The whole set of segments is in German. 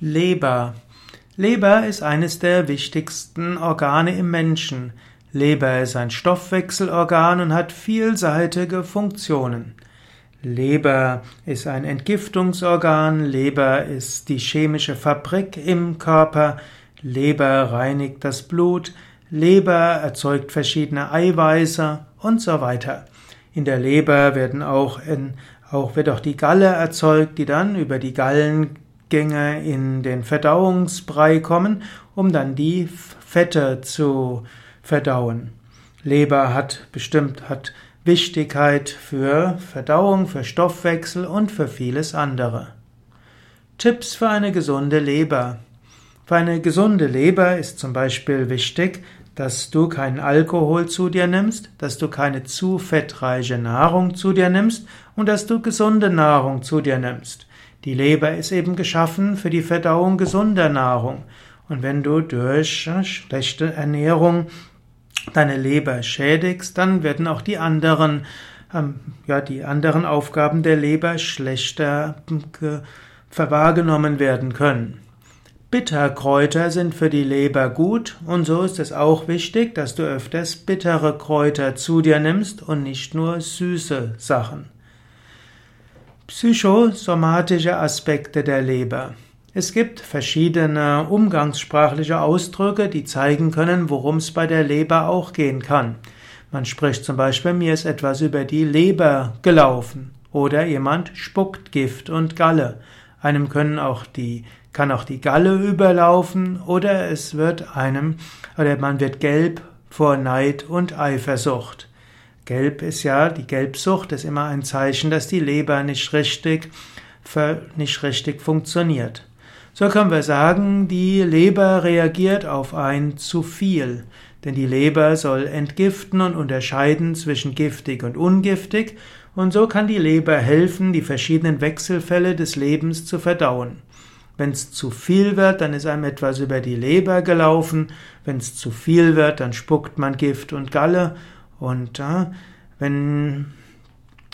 Leber. Leber ist eines der wichtigsten Organe im Menschen. Leber ist ein Stoffwechselorgan und hat vielseitige Funktionen. Leber ist ein Entgiftungsorgan, Leber ist die chemische Fabrik im Körper, Leber reinigt das Blut, Leber erzeugt verschiedene Eiweiße und so weiter. In der Leber werden auch, in, auch wird auch die Galle erzeugt, die dann über die Gallen Gänge in den Verdauungsbrei kommen, um dann die Fette zu verdauen. Leber hat bestimmt hat Wichtigkeit für Verdauung, für Stoffwechsel und für vieles andere. Tipps für eine gesunde Leber. Für eine gesunde Leber ist zum Beispiel wichtig, dass du keinen Alkohol zu dir nimmst, dass du keine zu fettreiche Nahrung zu dir nimmst und dass du gesunde Nahrung zu dir nimmst. Die Leber ist eben geschaffen für die Verdauung gesunder Nahrung. Und wenn du durch schlechte Ernährung deine Leber schädigst, dann werden auch die anderen, ähm, ja, die anderen Aufgaben der Leber schlechter äh, wahrgenommen werden können. Bitterkräuter sind für die Leber gut und so ist es auch wichtig, dass du öfters bittere Kräuter zu dir nimmst und nicht nur süße Sachen. Psychosomatische Aspekte der Leber. Es gibt verschiedene umgangssprachliche Ausdrücke, die zeigen können, worum es bei der Leber auch gehen kann. Man spricht zum Beispiel, mir ist etwas über die Leber gelaufen oder jemand spuckt Gift und Galle. Einem können auch die, kann auch die Galle überlaufen oder es wird einem, oder man wird gelb vor Neid und Eifersucht. Gelb ist ja, die Gelbsucht ist immer ein Zeichen, dass die Leber nicht richtig, nicht richtig funktioniert. So können wir sagen, die Leber reagiert auf ein zu viel, denn die Leber soll entgiften und unterscheiden zwischen giftig und ungiftig, und so kann die Leber helfen, die verschiedenen Wechselfälle des Lebens zu verdauen. Wenn es zu viel wird, dann ist einem etwas über die Leber gelaufen, wenn es zu viel wird, dann spuckt man Gift und Galle, und äh, wenn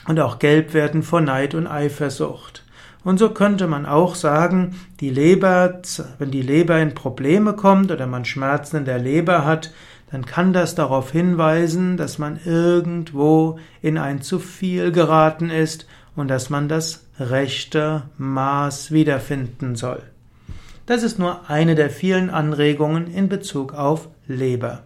und auch gelb werden vor Neid und Eifersucht. Und so könnte man auch sagen, die Leber, wenn die Leber in Probleme kommt oder man Schmerzen in der Leber hat, dann kann das darauf hinweisen, dass man irgendwo in ein zu viel geraten ist und dass man das rechte Maß wiederfinden soll. Das ist nur eine der vielen Anregungen in Bezug auf Leber.